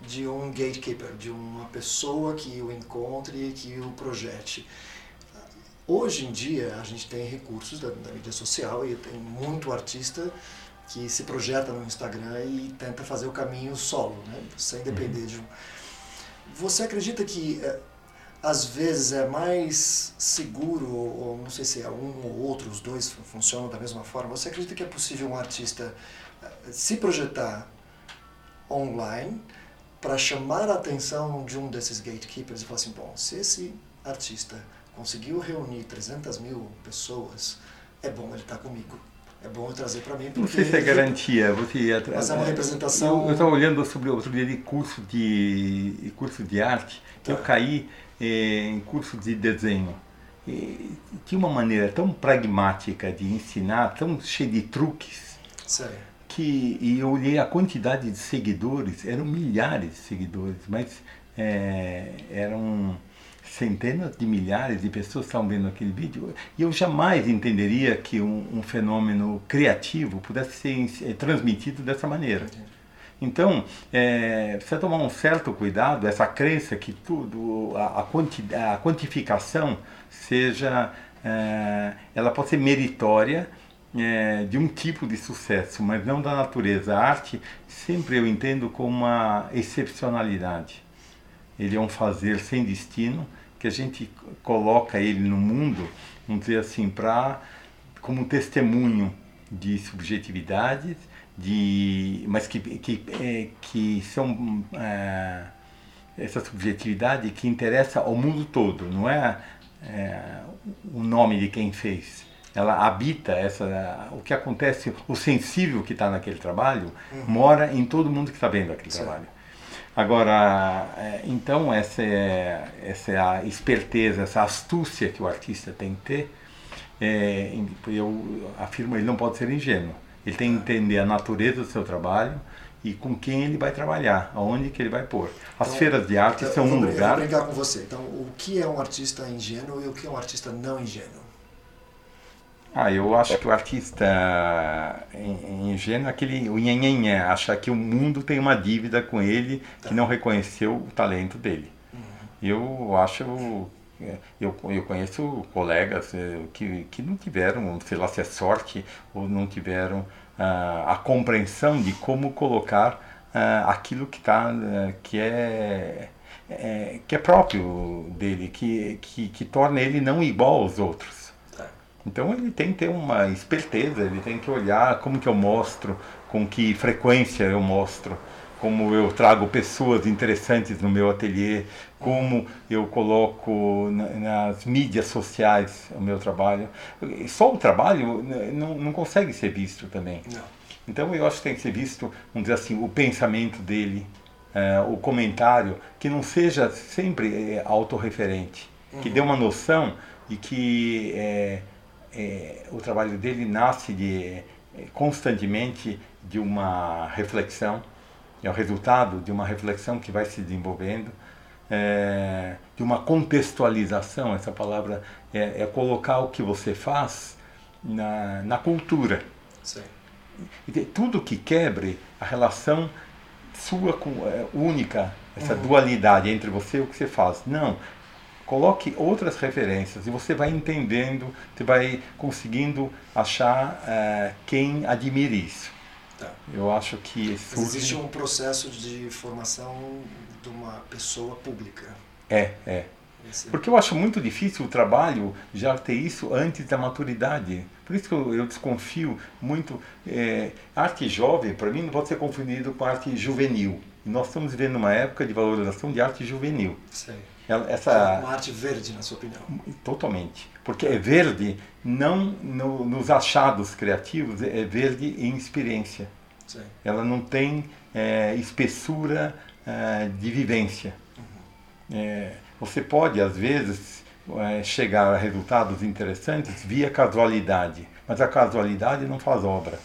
de um gatekeeper, de uma pessoa que o encontre e que o projete. Hoje em dia a gente tem recursos da, da mídia social e tem muito artista que se projeta no Instagram e tenta fazer o caminho solo, né? sem depender uhum. de um. Você acredita que é, às vezes é mais seguro, ou não sei se é um ou outro, os dois funcionam da mesma forma, você acredita que é possível um artista é, se projetar online para chamar a atenção de um desses gatekeepers e falar assim, bom, se esse artista conseguiu reunir 300 mil pessoas, é bom ele estar tá comigo. É bom eu trazer para mim. Não sei se é garantia. Você ia Mas é uma representação... Eu estava olhando sobre outro dia de curso de, curso de arte, tá. eu caí eh, em curso de desenho. E tinha uma maneira tão pragmática de ensinar, tão cheia de truques. Sério que e eu olhei a quantidade de seguidores, eram milhares de seguidores, mas é, eram centenas de milhares de pessoas estavam vendo aquele vídeo e eu jamais entenderia que um, um fenômeno criativo pudesse ser é, transmitido dessa maneira. Então, é, precisa tomar um certo cuidado, essa crença que tudo, a, a, quanti, a quantificação seja, é, ela pode ser meritória, é, de um tipo de sucesso, mas não da natureza. A arte sempre eu entendo como uma excepcionalidade. Ele é um fazer sem destino que a gente coloca ele no mundo, vamos dizer assim, para como um testemunho de subjetividades, de, mas que, que, é, que são é, essa subjetividade que interessa ao mundo todo, não é, é o nome de quem fez ela habita essa o que acontece o sensível que está naquele trabalho uhum. mora em todo mundo que está vendo aquele Sim. trabalho agora é, então essa é essa é a esperteza essa astúcia que o artista tem que ter é, eu afirmo ele não pode ser ingênuo ele tem que entender a natureza do seu trabalho e com quem ele vai trabalhar, aonde que ele vai pôr. As então, feiras de arte são um lugar. Eu vou brincar com você. Então, o que é um artista ingênuo e o que é um artista não ingênuo? Ah, eu acho que o artista ingênuo é aquele, o nhenhenhé, acha que o mundo tem uma dívida com ele que não reconheceu o talento dele. Eu acho, eu, eu conheço colegas eh, que, que não tiveram, sei lá se é sorte, ou não tiveram uh, a compreensão de como colocar uh, aquilo que, tá, uh, que é, é, que é próprio dele, que, que, que torna ele não igual aos outros. Então ele tem que ter uma esperteza, ele tem que olhar como que eu mostro, com que frequência eu mostro, como eu trago pessoas interessantes no meu ateliê, como eu coloco nas mídias sociais o meu trabalho. Só o trabalho não, não consegue ser visto também. Não. Então eu acho que tem que ser visto, vamos dizer assim, o pensamento dele, é, o comentário, que não seja sempre é, autorreferente, uhum. que dê uma noção de que é, é, o trabalho dele nasce de constantemente de uma reflexão, é o resultado de uma reflexão que vai se desenvolvendo, é, de uma contextualização, essa palavra é, é, colocar o que você faz na, na cultura. Sim. Tudo que quebre a relação sua com, é, única, essa uhum. dualidade entre você e o que você faz. Não, coloque outras referências e você vai entendendo, você vai conseguindo achar uh, quem admire isso. Tá. Eu acho que existe um processo de formação de uma pessoa pública. É, é. Porque eu acho muito difícil o trabalho já ter isso antes da maturidade. Por isso que eu, eu desconfio muito. É, arte jovem, para mim, não pode ser confundido com arte juvenil. Nós estamos vivendo uma época de valorização de arte juvenil. Sim. Essa, é uma arte verde, na sua opinião? Totalmente. Porque é verde não no, nos achados criativos, é verde em experiência. Sim. Ela não tem é, espessura é, de vivência. Uhum. É, você pode, às vezes, é, chegar a resultados interessantes via casualidade, mas a casualidade não faz obra.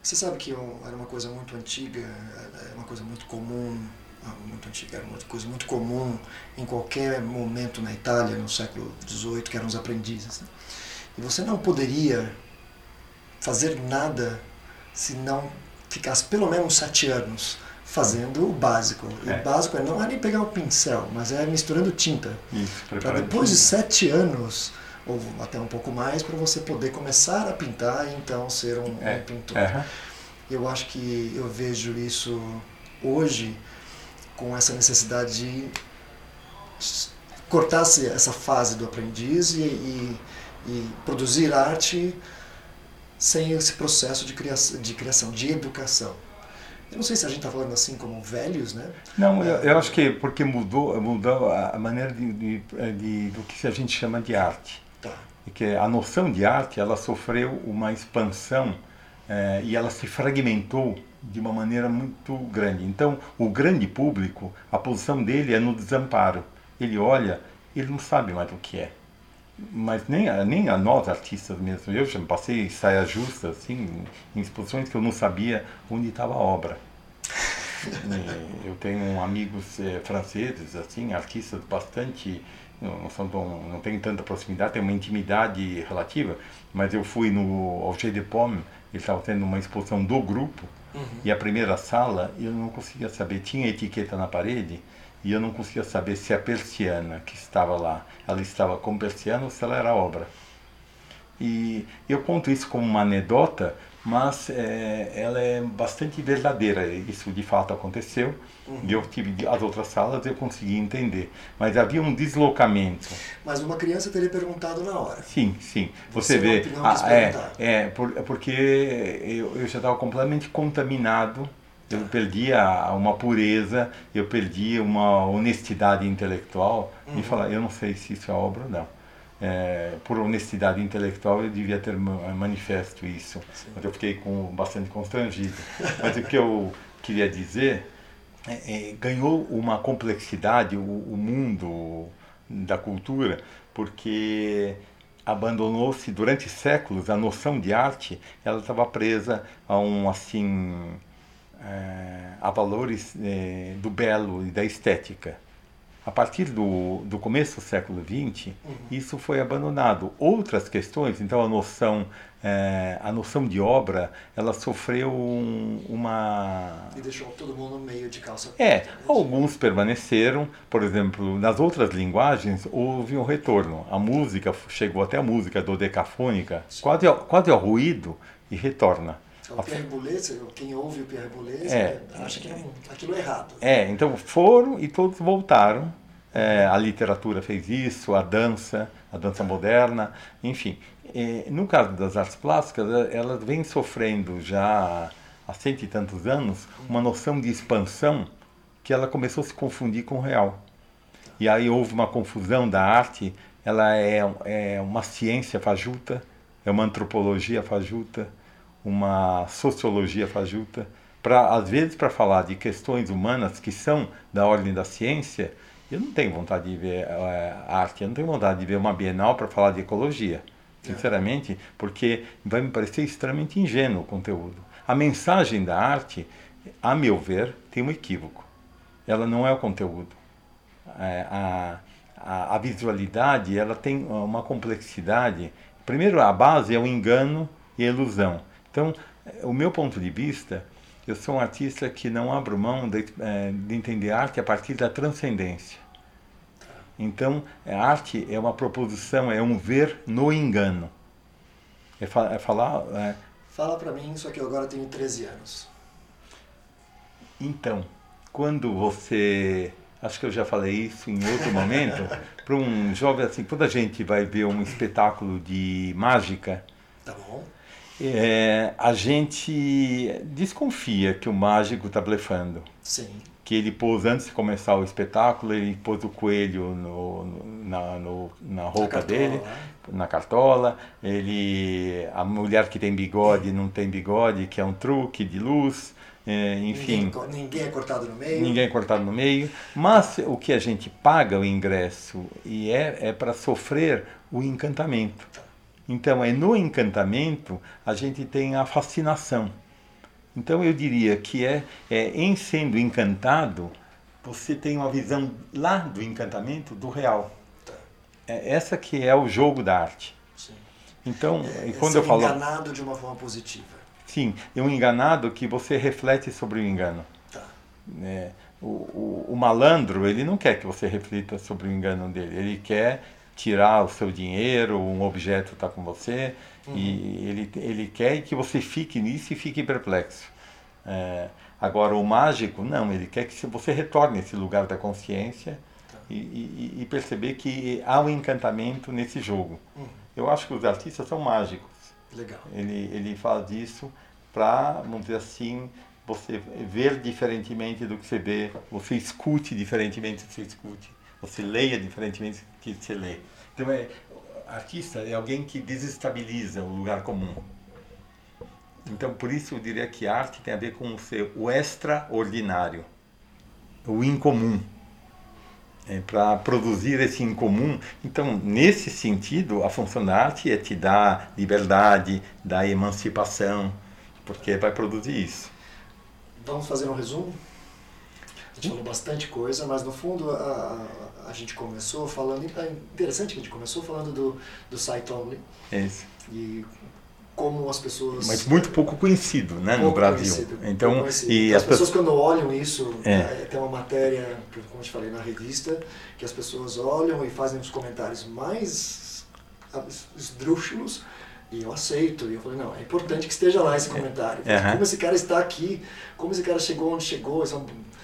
Você sabe que era uma coisa muito antiga, é uma coisa muito comum muito antiga, era uma coisa muito comum em qualquer momento na Itália, no século XVIII, que eram os aprendizes. Né? E você não poderia fazer nada se não ficasse pelo menos sete anos fazendo o básico. E é. o básico é não é nem pegar o pincel, mas é misturando tinta. Para depois de sete anos, ou até um pouco mais, para você poder começar a pintar e então ser um, é. um pintor. É. Eu acho que eu vejo isso hoje com essa necessidade de cortar essa fase do aprendiz e, e, e produzir arte sem esse processo de criação, de criação, de educação. Eu não sei se a gente está falando assim como velhos, né? Não, eu, eu, acho que porque mudou, mudou a maneira de, de, de, do que a gente chama de arte. Tá. E que a noção de arte ela sofreu uma expansão é, e ela se fragmentou de uma maneira muito grande. Então, o grande público, a posição dele é no desamparo. Ele olha, ele não sabe mais o que é. Mas nem a, nem a nós artistas mesmo. Eu já passei saias justas assim, em exposições que eu não sabia onde estava a obra. (laughs) eu tenho amigos é, franceses, assim, artistas bastante não, são tão, não tenho tanta proximidade, tem uma intimidade relativa, mas eu fui no Auger de Pomme, ele estava tendo uma exposição do grupo, Uhum. E a primeira sala, eu não conseguia saber, tinha etiqueta na parede, e eu não conseguia saber se a persiana que estava lá, ela estava com persiana ou se ela era obra. E eu conto isso como uma anedota, mas é, ela é bastante verdadeira. Isso de fato aconteceu. Uhum. E eu tive as outras salas eu consegui entender. Mas havia um deslocamento. Mas uma criança teria perguntado na hora. Sim, sim. Você, Você vê. Ah, é, é por, porque eu, eu já estava completamente contaminado. Eu perdia uma pureza, eu perdia uma honestidade intelectual. Uhum. E falar, eu não sei se isso é obra ou não é, por honestidade intelectual, eu devia ter manifesto isso. Sim. Mas eu fiquei com, bastante constrangido. Mas o que eu queria dizer é, é, ganhou uma complexidade o, o mundo da cultura, porque abandonou-se durante séculos a noção de arte, ela estava presa a um assim é, a valores é, do belo e da estética a partir do, do começo do século XX, uhum. isso foi abandonado. Outras questões, então a noção, é, a noção de obra, ela sofreu um, uma... E deixou todo mundo meio de calça. É, alguns permaneceram, por exemplo, nas outras linguagens houve um retorno. A música, chegou até a música dodecafônica, quase, quase ao ruído, e retorna. O Pierre Boulez, quem ouve o Pierre Boulez é, acha que é aquilo é errado. É, então foram e todos voltaram. É, a literatura fez isso, a dança, a dança moderna, enfim. E, no caso das artes plásticas, elas vêm sofrendo já há cento e tantos anos uma noção de expansão que ela começou a se confundir com o real. E aí houve uma confusão da arte, ela é, é uma ciência fajuta, é uma antropologia fajuta, uma sociologia fajuta, para às vezes para falar de questões humanas que são da ordem da ciência, eu não tenho vontade de ver é, arte, eu não tenho vontade de ver uma Bienal para falar de ecologia. sinceramente, porque vai me parecer extremamente ingênuo o conteúdo. A mensagem da arte, a meu ver, tem um equívoco. Ela não é o conteúdo. É, a, a, a visualidade, ela tem uma complexidade. Primeiro, a base é o engano e a ilusão. Então, o meu ponto de vista, eu sou um artista que não abro mão de, é, de entender arte a partir da transcendência. Então, a arte é uma proposição, é um ver no engano. É, fa é falar. É... Fala para mim, só que eu agora tenho 13 anos. Então, quando você. Acho que eu já falei isso em outro momento. (laughs) para um jovem assim, quando a gente vai ver um espetáculo de mágica. Tá bom. É, a gente desconfia que o mágico está blefando. Sim que ele pôs antes de começar o espetáculo, ele pôs o coelho no, no, na, no, na roupa na dele, na cartola. Ele, a mulher que tem bigode não tem bigode, que é um truque de luz. É, enfim. Ninguém, ninguém, é cortado no meio. Ninguém é cortado no meio. Mas o que a gente paga o ingresso e é, é para sofrer o encantamento. Então é no encantamento a gente tem a fascinação. Então eu diria que é, é em sendo encantado, você tem uma visão lá do encantamento do real. É essa que é o jogo da arte. Sim. Então, é, quando eu falo enganado de uma forma positiva. Sim, é um enganado que você reflete sobre o engano. Tá. É, o, o, o, malandro ele não quer que você reflita sobre o engano dele. Ele quer tirar o seu dinheiro, um objeto está com você, uhum. e ele, ele quer que você fique nisso e fique perplexo. É, agora, o mágico, não, ele quer que você retorne a esse lugar da consciência tá. e, e, e, perceber que há um encantamento nesse jogo. Uhum. Eu acho que os artistas são mágicos. Legal. Ele, ele fala disso para, vamos dizer assim, você ver diferentemente do que você vê, você escute diferentemente do que você escute. Você leia diferentemente do que você lê. Então, é, artista é alguém que desestabiliza o lugar comum. Então, por isso eu diria que arte tem a ver com ser o extraordinário, o incomum. É, para produzir esse incomum. Então, nesse sentido, a função da arte é te dar liberdade, dar emancipação, porque vai produzir isso. Vamos fazer um resumo? A gente falou bastante coisa, mas no fundo a, a, a gente começou falando. É interessante que a gente começou falando do, do site Only. É isso. E como as pessoas. Mas muito pouco conhecido, né, pouco no Brasil. Conhecido, então, e as, as pessoas, quando olham isso, é. É, tem uma matéria, como eu te falei na revista, que as pessoas olham e fazem os comentários mais esdrúxulos e eu aceito. E eu falei, não, é importante que esteja lá esse comentário. Uhum. Como esse cara está aqui, como esse cara chegou onde chegou. É,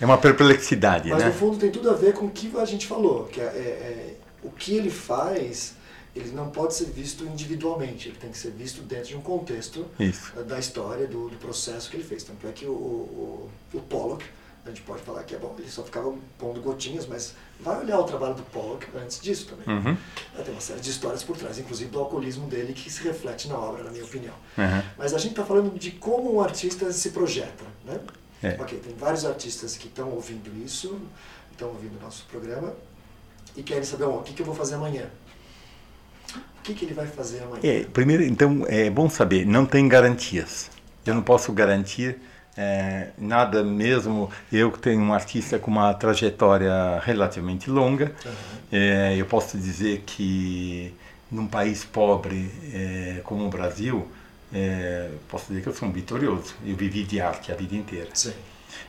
é uma perplexidade, Mas né? no fundo tem tudo a ver com o que a gente falou, que é, é, é o que ele faz ele não pode ser visto individualmente, ele tem que ser visto dentro de um contexto Isso. da história, do, do, processo que ele fez. Tanto é que o, o, o Pollock, a gente pode falar que é bom, ele só ficava pondo gotinhas, mas vai olhar o trabalho do Pollock antes disso também. Uhum. Tem uma série de histórias por trás, inclusive do alcoolismo dele, que se reflete na obra, na minha opinião. Uhum. Mas a gente está falando de como um artista se projeta, né? É. Ok, tem vários artistas que estão ouvindo isso, estão ouvindo o nosso programa e querem saber, o que, que eu vou fazer amanhã? O que, que ele vai fazer amanhã? É, primeiro, então, é bom saber, não tem garantias. Eu não posso garantir é, nada mesmo. Eu que tenho um artista com uma trajetória relativamente longa, uhum. é, eu posso dizer que num país pobre é, como o Brasil, é, posso dizer que eu sou um vitorioso. Eu vivi de arte a vida inteira. Sim.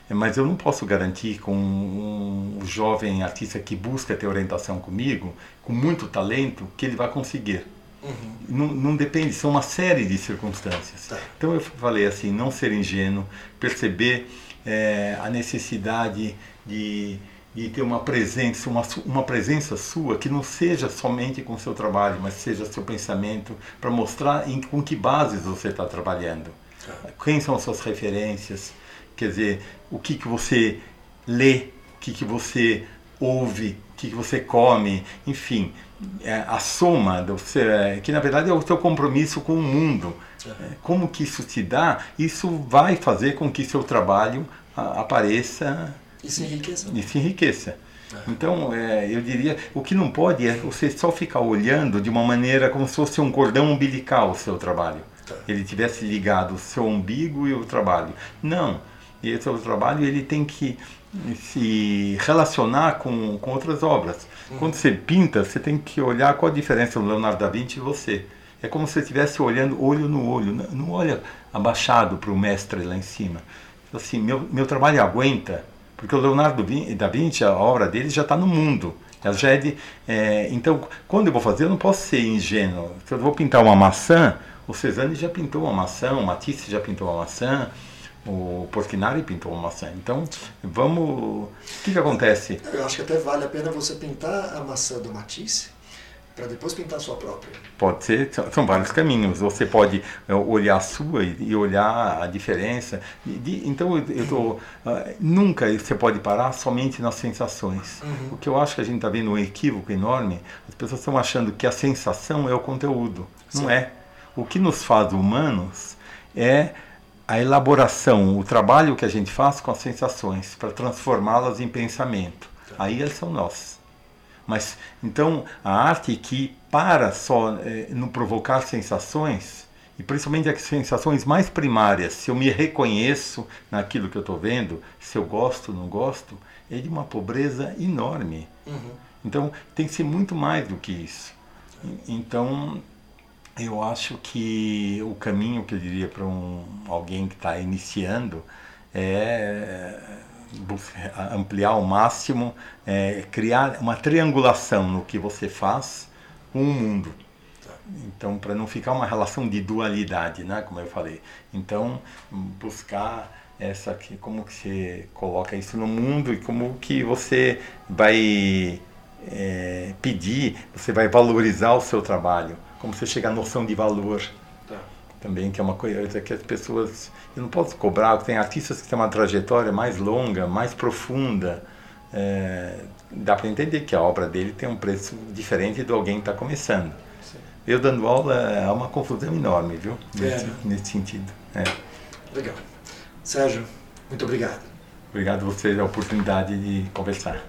Mas eu não posso garantir com um, um jovem artista que busca ter orientação comigo, com muito talento, que ele vai conseguir. Uhum. Não, não, depende, são uma série de circunstâncias. Tá. Então eu falei assim, não ser ingênuo, perceber é, a necessidade de, de ter uma presença, uma, uma presença sua que não seja somente com o seu trabalho, mas seja seu pensamento, para mostrar em, com que bases você está trabalhando. Tá. Quem são as suas referências, Quer dizer, o que, que você lê, o que, que você ouve, o que, você come, enfim, é a soma, do, é, que na verdade é o seu compromisso com o mundo. É, como que isso te dá, isso vai fazer com que seu trabalho a, apareça e se enriqueça. E se enriqueça. Então, é, eu diria, o que não pode é você só ficar olhando de uma maneira como se fosse um cordão umbilical o seu trabalho. Tá. Ele tivesse ligado o seu umbigo e o trabalho. Não. E esse é o trabalho ele tem que se relacionar com, com outras obras. Uhum. Quando você pinta, você tem que olhar qual a diferença do Leonardo da Vinci e você. É como se você estivesse olhando olho no olho, não olha abaixado para o mestre lá em cima. Assim, meu, meu trabalho aguenta, porque o Leonardo da Vinci, a obra dele já está no mundo. Ela já é de, é, então, quando eu vou fazer, eu não posso ser ingênuo. Se eu vou pintar uma maçã, o Cezanne já pintou uma maçã, o Matisse já pintou uma maçã, o Portinari pintou uma maçã. Então, vamos. O que, que acontece? Eu acho que até vale a pena você pintar a maçã do Matisse para depois pintar a sua própria. Pode ser, são vários caminhos. Você pode é, olhar a sua e, olhar a diferença. então, eu tô, uh, nunca você pode parar somente nas sensações. Uhum. O que eu acho que a gente está vendo um equívoco enorme, as pessoas estão achando que a sensação é o conteúdo. Sim. Não é. O que nos faz humanos é a elaboração, o trabalho que a gente faz com as sensações para transformá-las em pensamento. Aí elas são nós. Mas então a arte que para só é, no provocar sensações e principalmente as sensações mais primárias, se eu me reconheço naquilo que eu estou vendo, se eu gosto ou não gosto, é de uma pobreza enorme. Uhum. Então tem que ser muito mais do que isso. Então eu acho que o caminho que eu diria para um, alguém que está iniciando é ampliar ao máximo, é, criar uma triangulação no que você faz com o mundo. Então, para não ficar uma relação de dualidade, né, como eu falei. Então, buscar essa que como que você coloca isso no mundo e como que você vai é, pedir, você vai valorizar o seu trabalho como você chega à noção de valor. Tá. Também, que é uma coisa que as pessoas. Eu não posso cobrar, tem artistas que têm uma trajetória mais longa, mais profunda. É, dá para entender que a obra dele tem um preço diferente do alguém que está começando. Sim. Eu dando aula é uma confusão enorme, viu? É, nesse, né? nesse sentido. É. Legal. Sérgio, muito obrigado. Obrigado a você pela oportunidade de conversar.